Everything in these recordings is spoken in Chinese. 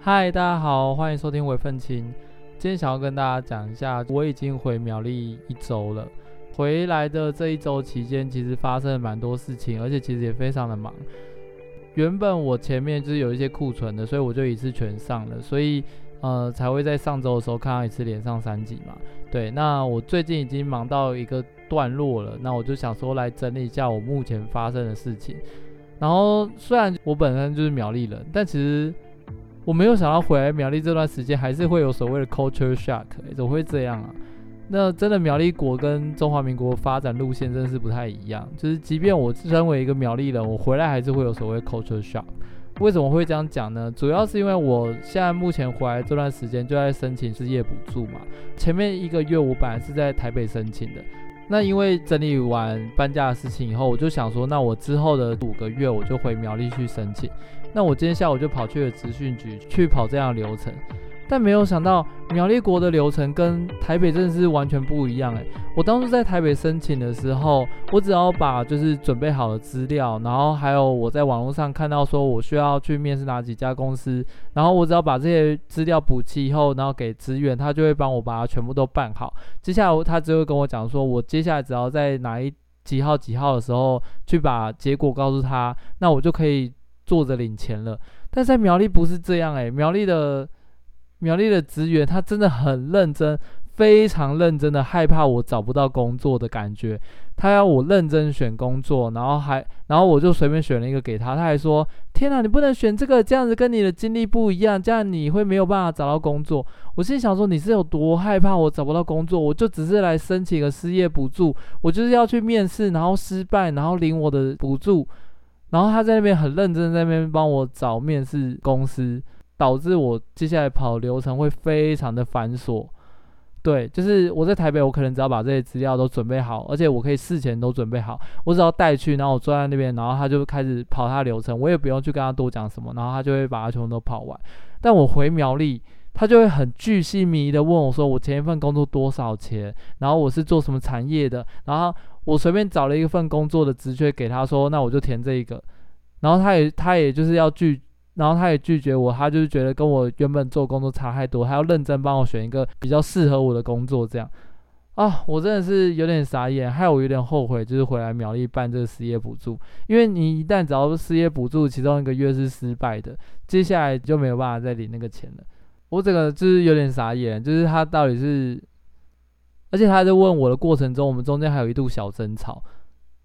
嗨，大家好，欢迎收听微愤青。今天想要跟大家讲一下，我已经回苗栗一周了。回来的这一周期间，其实发生了蛮多事情，而且其实也非常的忙。原本我前面就是有一些库存的，所以我就一次全上了，所以呃才会在上周的时候看到一次连上三集嘛。对，那我最近已经忙到一个段落了，那我就想说来整理一下我目前发生的事情。然后虽然我本身就是苗栗人，但其实。我没有想到回来苗栗这段时间还是会有所谓的 culture shock，怎么会这样啊？那真的苗栗国跟中华民国发展路线真的是不太一样。就是即便我身为一个苗栗人，我回来还是会有所谓 culture shock。为什么会这样讲呢？主要是因为我现在目前回来这段时间就在申请失业补助嘛。前面一个月我本来是在台北申请的，那因为整理完搬家的事情以后，我就想说，那我之后的五个月我就回苗栗去申请。那我今天下午就跑去了职训局去跑这样流程，但没有想到苗栗国的流程跟台北真的是完全不一样诶，我当初在台北申请的时候，我只要把就是准备好的资料，然后还有我在网络上看到说我需要去面试哪几家公司，然后我只要把这些资料补齐以后，然后给职员，他就会帮我把它全部都办好。接下来他只会跟我讲说，我接下来只要在哪一几号几号的时候去把结果告诉他，那我就可以。坐着领钱了，但在苗栗不是这样诶、苗栗的苗栗的职员他真的很认真，非常认真的害怕我找不到工作的感觉，他要我认真选工作，然后还然后我就随便选了一个给他，他还说天哪，你不能选这个，这样子跟你的经历不一样，这样你会没有办法找到工作。我心里想说你是有多害怕我找不到工作，我就只是来申请个失业补助，我就是要去面试，然后失败，然后领我的补助。然后他在那边很认真，在那边帮我找面试公司，导致我接下来跑流程会非常的繁琐。对，就是我在台北，我可能只要把这些资料都准备好，而且我可以事前都准备好，我只要带去，然后我坐在那边，然后他就开始跑他流程，我也不用去跟他多讲什么，然后他就会把它全部都跑完。但我回苗栗，他就会很巨细靡遗的问我说，我前一份工作多少钱，然后我是做什么产业的，然后。我随便找了一份工作的职缺给他说，那我就填这一个，然后他也他也就是要拒，然后他也拒绝我，他就是觉得跟我原本做工作差太多，还要认真帮我选一个比较适合我的工作，这样。啊，我真的是有点傻眼，害我有点后悔，就是回来苗栗办这个失业补助，因为你一旦找到失业补助，其中一个月是失败的，接下来就没有办法再领那个钱了，我整个就是有点傻眼，就是他到底是。而且他在问我的过程中，我们中间还有一度小争吵，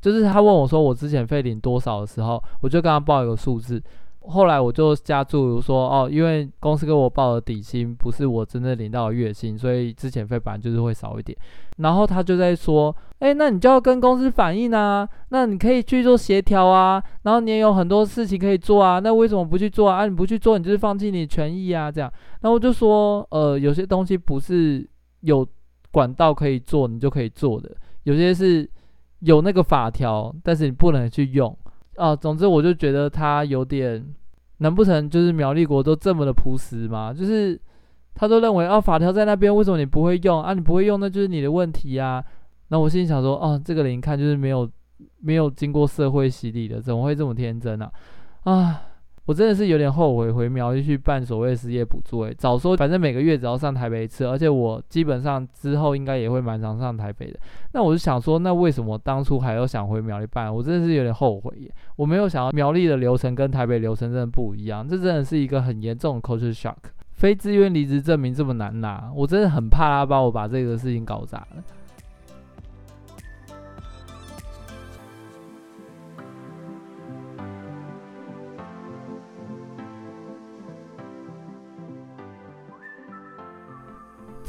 就是他问我说我之前费领多少的时候，我就跟他报一个数字，后来我就加注说哦，因为公司给我报的底薪不是我真正领到的月薪，所以之前费本来就是会少一点。然后他就在说，哎，那你就要跟公司反映啊，那你可以去做协调啊，然后你也有很多事情可以做啊，那为什么不去做啊？啊，你不去做，你就是放弃你的权益啊，这样。然后我就说，呃，有些东西不是有。管道可以做，你就可以做的。有些是有那个法条，但是你不能去用啊。总之，我就觉得他有点，难不成就是苗栗国都这么的朴实吗？就是他都认为啊，法条在那边，为什么你不会用啊？你不会用，那就是你的问题呀。那我心里想说，哦、啊，这个人一看就是没有没有经过社会洗礼的，怎么会这么天真呢？啊！我真的是有点后悔回苗栗去办所谓失业补助，诶，早说，反正每个月只要上台北一次，而且我基本上之后应该也会蛮常上台北的。那我就想说，那为什么当初还要想回苗栗办？我真的是有点后悔耶。我没有想到苗栗的流程跟台北流程真的不一样，这真的是一个很严重的 culture shock。非自愿离职证明这么难拿，我真的很怕他帮我把这个事情搞砸了。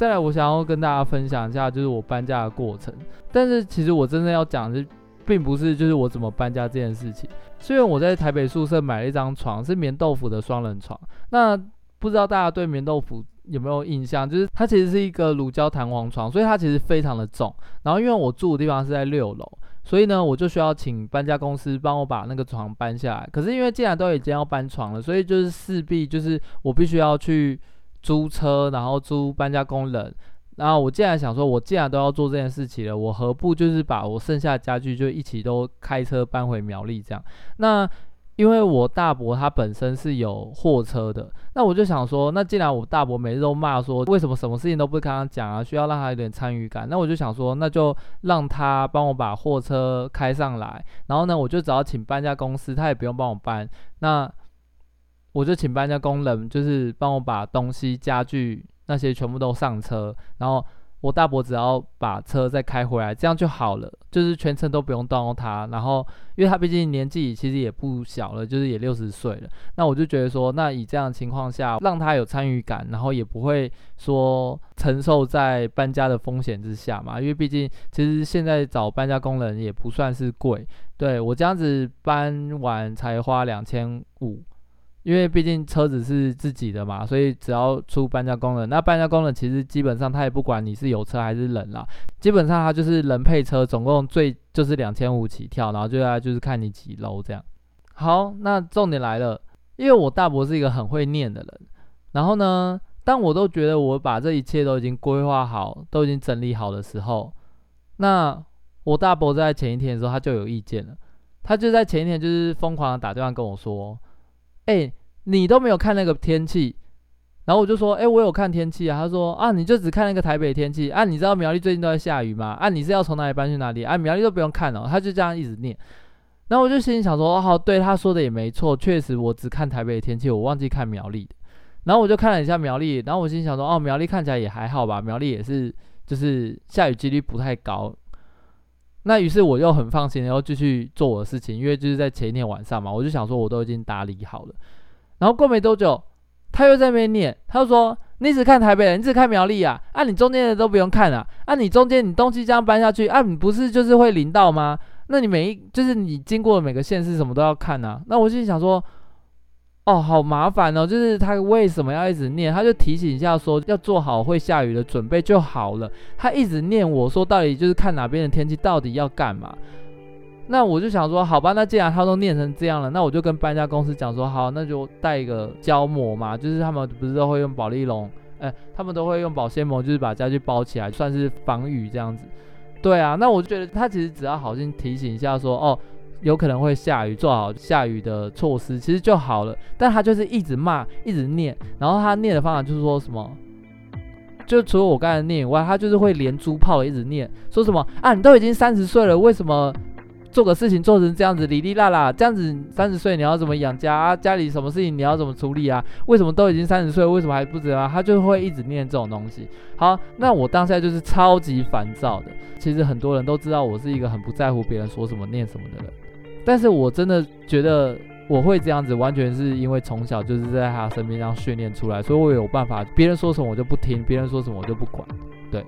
再来，我想要跟大家分享一下，就是我搬家的过程。但是其实我真正要讲的是，并不是就是我怎么搬家这件事情。虽然我在台北宿舍买了一张床，是棉豆腐的双人床。那不知道大家对棉豆腐有没有印象？就是它其实是一个乳胶弹簧床，所以它其实非常的重。然后因为我住的地方是在六楼，所以呢，我就需要请搬家公司帮我把那个床搬下来。可是因为既然都已经要搬床了，所以就是势必就是我必须要去租车，然后租搬家工人。然后我既然想说，我既然都要做这件事情了，我何不就是把我剩下的家具就一起都开车搬回苗栗这样？那因为我大伯他本身是有货车的，那我就想说，那既然我大伯每次都骂说，为什么什么事情都不跟他讲啊，需要让他有点参与感，那我就想说，那就让他帮我把货车开上来，然后呢，我就只要请搬家公司，他也不用帮我搬，那我就请搬家工人，就是帮我把东西家具。那些全部都上车，然后我大伯只要把车再开回来，这样就好了，就是全程都不用动用他。然后，因为他毕竟年纪其实也不小了，就是也六十岁了。那我就觉得说，那以这样的情况下，让他有参与感，然后也不会说承受在搬家的风险之下嘛。因为毕竟其实现在找搬家工人也不算是贵，对，我这样子搬完才花两千五。因为毕竟车子是自己的嘛，所以只要出搬家工人，那搬家工人其实基本上他也不管你是有车还是人啦，基本上他就是人配车，总共最就是两千五起跳，然后就要就是看你几楼这样。好，那重点来了，因为我大伯是一个很会念的人，然后呢，当我都觉得我把这一切都已经规划好，都已经整理好的时候，那我大伯在前一天的时候他就有意见了，他就在前一天就是疯狂的打电话跟我说。哎、你都没有看那个天气，然后我就说，哎、我有看天气啊。他说，啊，你就只看那个台北天气啊？你知道苗栗最近都在下雨吗？啊，你是要从哪里搬去哪里？啊，苗栗都不用看哦。他就这样一直念，然后我就心里想说，哦，对，他说的也没错，确实我只看台北的天气，我忘记看苗栗的。然后我就看了一下苗栗，然后我心想说，哦，苗栗看起来也还好吧，苗栗也是就是下雨几率不太高。那于是我又很放心，然后继续做我的事情，因为就是在前一天晚上嘛，我就想说我都已经打理好了。然后过没多久，他又在那边念，他就说：“你只看台北人，你只看苗栗啊？啊，你中间的都不用看啊？啊，你中间你东西这样搬下去，啊，你不是就是会淋到吗？那你每一就是你经过的每个县市什么都要看啊？那我心里想说。”哦，好麻烦哦！就是他为什么要一直念？他就提醒一下说要做好会下雨的准备就好了。他一直念我说到底就是看哪边的天气到底要干嘛？那我就想说好吧，那既然他都念成这样了，那我就跟搬家公司讲说好，那就带一个胶膜嘛，就是他们不是都会用保丽龙，哎，他们都会用保鲜膜，就是把家具包起来，算是防雨这样子。对啊，那我就觉得他其实只要好心提醒一下说哦。有可能会下雨，做好下雨的措施，其实就好了。但他就是一直骂，一直念，然后他念的方法就是说什么，就除了我刚才念以外，他就是会连珠炮一直念，说什么啊，你都已经三十岁了，为什么做个事情做成这样子，哩哩啦啦，这样子三十岁你要怎么养家啊？家里什么事情你要怎么处理啊？为什么都已经三十岁了，为什么还不知道？他就会一直念这种东西。好，那我当下就是超级烦躁的。其实很多人都知道我是一个很不在乎别人说什么念什么的人。但是我真的觉得我会这样子，完全是因为从小就是在他身边这样训练出来，所以我有办法，别人说什么我就不听，别人说什么我就不管。对，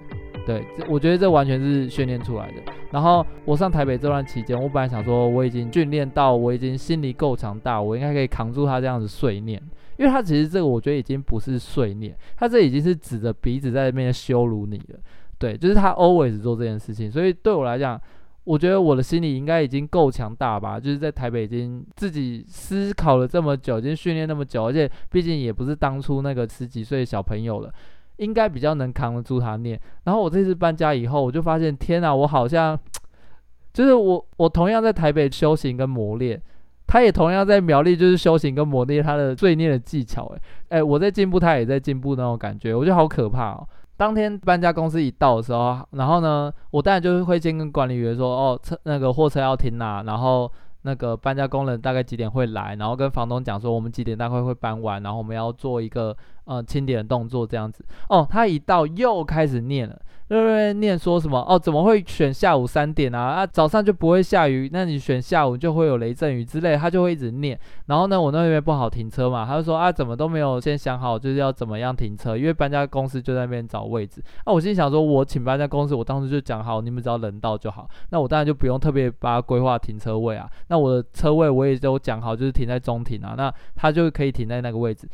对，我觉得这完全是训练出来的。然后我上台北这段期间，我本来想说我已经训练到我已经心里够强大，我应该可以扛住他这样子碎念，因为他其实这个我觉得已经不是碎念，他这已经是指着鼻子在那边羞辱你了。对，就是他 always 做这件事情，所以对我来讲。我觉得我的心理应该已经够强大吧，就是在台北已经自己思考了这么久，已经训练那么久，而且毕竟也不是当初那个十几岁的小朋友了，应该比较能扛得住他念。然后我这次搬家以后，我就发现，天哪，我好像就是我，我同样在台北修行跟磨练，他也同样在苗栗就是修行跟磨练他的碎念的技巧。诶，诶，我在进步，他也在进步那种感觉，我觉得好可怕哦。当天搬家公司一到的时候，然后呢，我当然就是会先跟管理员说，哦，车那个货车要停哪，然后那个搬家工人大概几点会来，然后跟房东讲说我们几点大概会搬完，然后我们要做一个呃清点的动作这样子。哦，他一到又开始念了。对对，念说什么哦？怎么会选下午三点啊？啊，早上就不会下雨，那你选下午就会有雷阵雨之类，他就会一直念。然后呢，我那边不好停车嘛，他就说啊，怎么都没有先想好就是要怎么样停车，因为搬家公司就在那边找位置。啊，我心想说，我请搬家公司，我当时就讲好，你们只要人到就好，那我当然就不用特别把它规划停车位啊。那我的车位我也都讲好，就是停在中庭啊，那他就可以停在那个位置。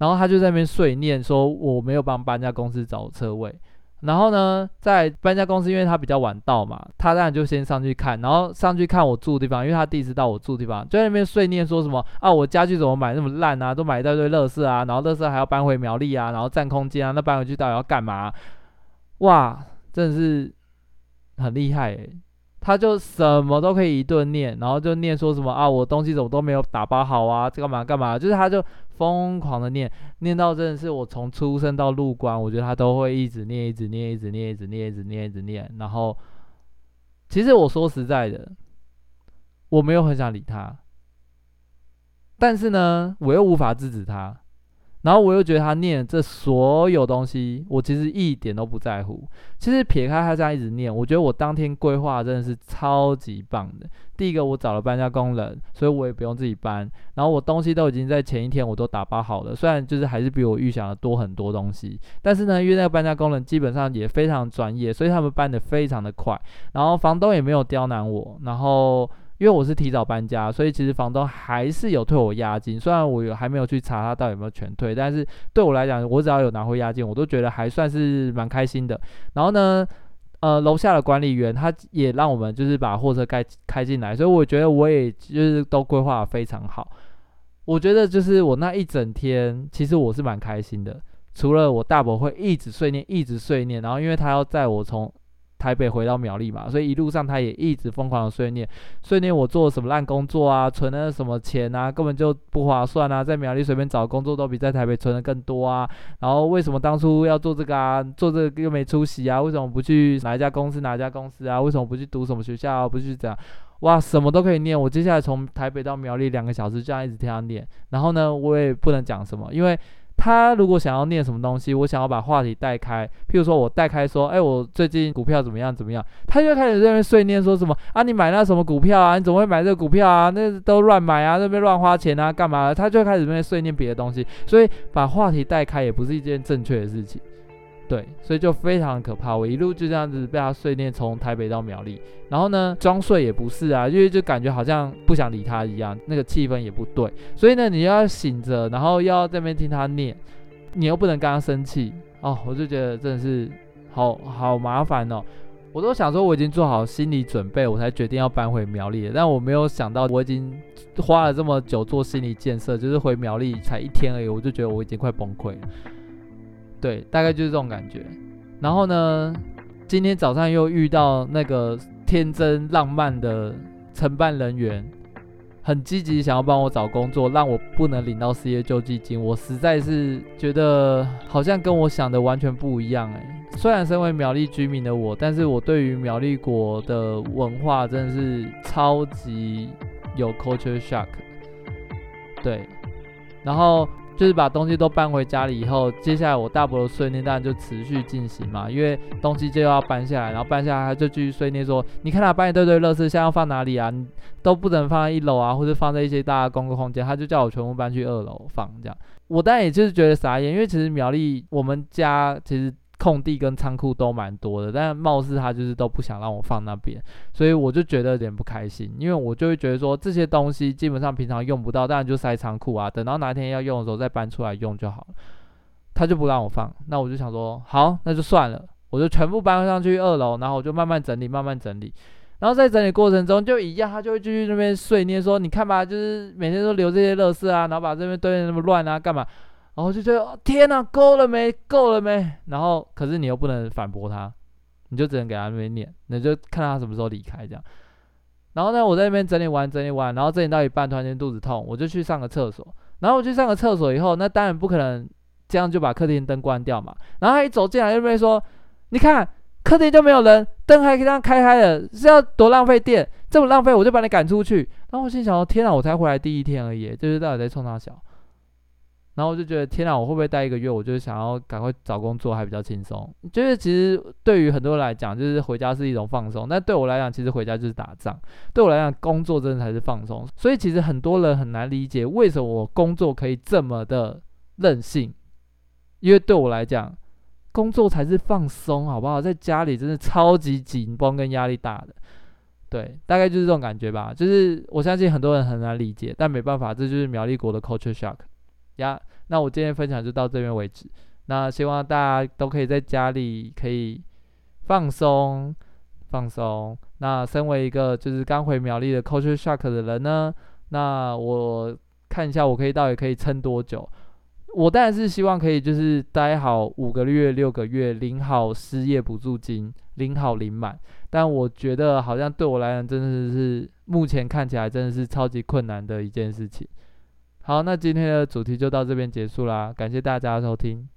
然后他就在那边碎念说，我没有帮搬家公司找车位。然后呢，在搬家公司，因为他比较晚到嘛，他当然就先上去看，然后上去看我住的地方，因为他第一次到我住的地方，就在那边碎念说什么啊，我家具怎么买那么烂啊，都买一大堆垃圾啊，然后垃圾还要搬回苗栗啊，然后占空间啊，那搬回去到底要干嘛？哇，真的是很厉害。他就什么都可以一顿念，然后就念说什么啊，我东西怎么都没有打包好啊，这干嘛干嘛，就是他就疯狂的念，念到真的是我从出生到入关，我觉得他都会一直念，一直念，一直念，一直念，一直念，一直念。然后，其实我说实在的，我没有很想理他，但是呢，我又无法制止他。然后我又觉得他念这所有东西，我其实一点都不在乎。其实撇开他这样一直念，我觉得我当天规划真的是超级棒的。第一个，我找了搬家工人，所以我也不用自己搬。然后我东西都已经在前一天我都打包好了，虽然就是还是比我预想的多很多东西，但是呢，因为那个搬家工人基本上也非常专业，所以他们搬得非常的快。然后房东也没有刁难我，然后。因为我是提早搬家，所以其实房东还是有退我押金。虽然我有还没有去查他到底有没有全退，但是对我来讲，我只要有拿回押金，我都觉得还算是蛮开心的。然后呢，呃，楼下的管理员他也让我们就是把货车开开进来，所以我觉得我也就是都规划得非常好。我觉得就是我那一整天，其实我是蛮开心的。除了我大伯会一直碎念，一直碎念，然后因为他要载我从。台北回到苗栗嘛，所以一路上他也一直疯狂的碎念，碎念我做了什么烂工作啊，存了什么钱啊，根本就不划算啊，在苗栗随便找工作都比在台北存的更多啊。然后为什么当初要做这个啊？做这个又没出息啊？为什么不去哪一家公司哪一家公司啊？为什么不去读什么学校？不去这样？哇，什么都可以念。我接下来从台北到苗栗两个小时，这样一直听他念。然后呢，我也不能讲什么，因为。他如果想要念什么东西，我想要把话题带开，譬如说我带开说，哎，我最近股票怎么样怎么样，他就开始在那边碎念说什么啊，你买那什么股票啊，你怎么会买这个股票啊？那都乱买啊，那边乱花钱啊，干嘛？他就开始在那边碎念别的东西，所以把话题带开也不是一件正确的事情。对，所以就非常可怕。我一路就这样子被他碎念，从台北到苗栗，然后呢，装睡也不是啊，因为就感觉好像不想理他一样，那个气氛也不对。所以呢，你要醒着，然后要在那边听他念，你又不能跟他生气哦。我就觉得真的是好好麻烦哦。我都想说我已经做好心理准备，我才决定要搬回苗栗的，但我没有想到我已经花了这么久做心理建设，就是回苗栗才一天而已，我就觉得我已经快崩溃了。对，大概就是这种感觉。然后呢，今天早上又遇到那个天真浪漫的承办人员，很积极想要帮我找工作，让我不能领到失业救济金。我实在是觉得好像跟我想的完全不一样哎。虽然身为苗栗居民的我，但是我对于苗栗国的文化真的是超级有 culture shock。对，然后。就是把东西都搬回家里以后，接下来我大伯的碎念当然就持续进行嘛，因为东西就要搬下来，然后搬下来他就继续碎念说：“你看他搬一堆堆垃圾，现在要放哪里啊？你都不能放在一楼啊，或者放在一些大的公共空间。”他就叫我全部搬去二楼放这样。我当然也就是觉得傻眼，因为其实苗栗我们家其实。空地跟仓库都蛮多的，但貌似他就是都不想让我放那边，所以我就觉得有点不开心，因为我就会觉得说这些东西基本上平常用不到，当然就塞仓库啊，等到哪天要用的时候再搬出来用就好了。他就不让我放，那我就想说好，那就算了，我就全部搬上去二楼，然后我就慢慢整理，慢慢整理，然后在整理过程中就一样，他就会继续那边碎念说，你看吧，就是每天都留这些垃圾啊，然后把这边堆得那么乱啊，干嘛？然后就觉得天哪，够了没？够了没？然后可是你又不能反驳他，你就只能给他那边念，你就看他什么时候离开这样。然后呢，我在那边整理完整理完，然后整理到一半，突然间肚子痛，我就去上个厕所。然后我去上个厕所以后，那当然不可能这样就把客厅灯关掉嘛。然后他一走进来就被说：“你看客厅就没有人，灯还可以这样开开的，是要多浪费电？这么浪费，我就把你赶出去。”然后我心想说：“天哪，我才回来第一天而已，就是到底在冲他笑。”然后我就觉得天哪，我会不会待一个月？我就想要赶快找工作，还比较轻松。就是其实对于很多人来讲，就是回家是一种放松。但对我来讲，其实回家就是打仗。对我来讲，工作真的才是放松。所以其实很多人很难理解为什么我工作可以这么的任性。因为对我来讲，工作才是放松，好不好？在家里真的超级紧绷跟压力大的。对，大概就是这种感觉吧。就是我相信很多人很难理解，但没办法，这就是苗栗国的 culture shock。呀，那我今天分享就到这边为止。那希望大家都可以在家里可以放松放松。那身为一个就是刚回苗栗的 culture shock 的人呢，那我看一下我可以到底可以撑多久。我当然是希望可以就是待好五个月六个月，领好失业补助金，领好领满。但我觉得好像对我来讲真的是目前看起来真的是超级困难的一件事情。好，那今天的主题就到这边结束啦，感谢大家的收听。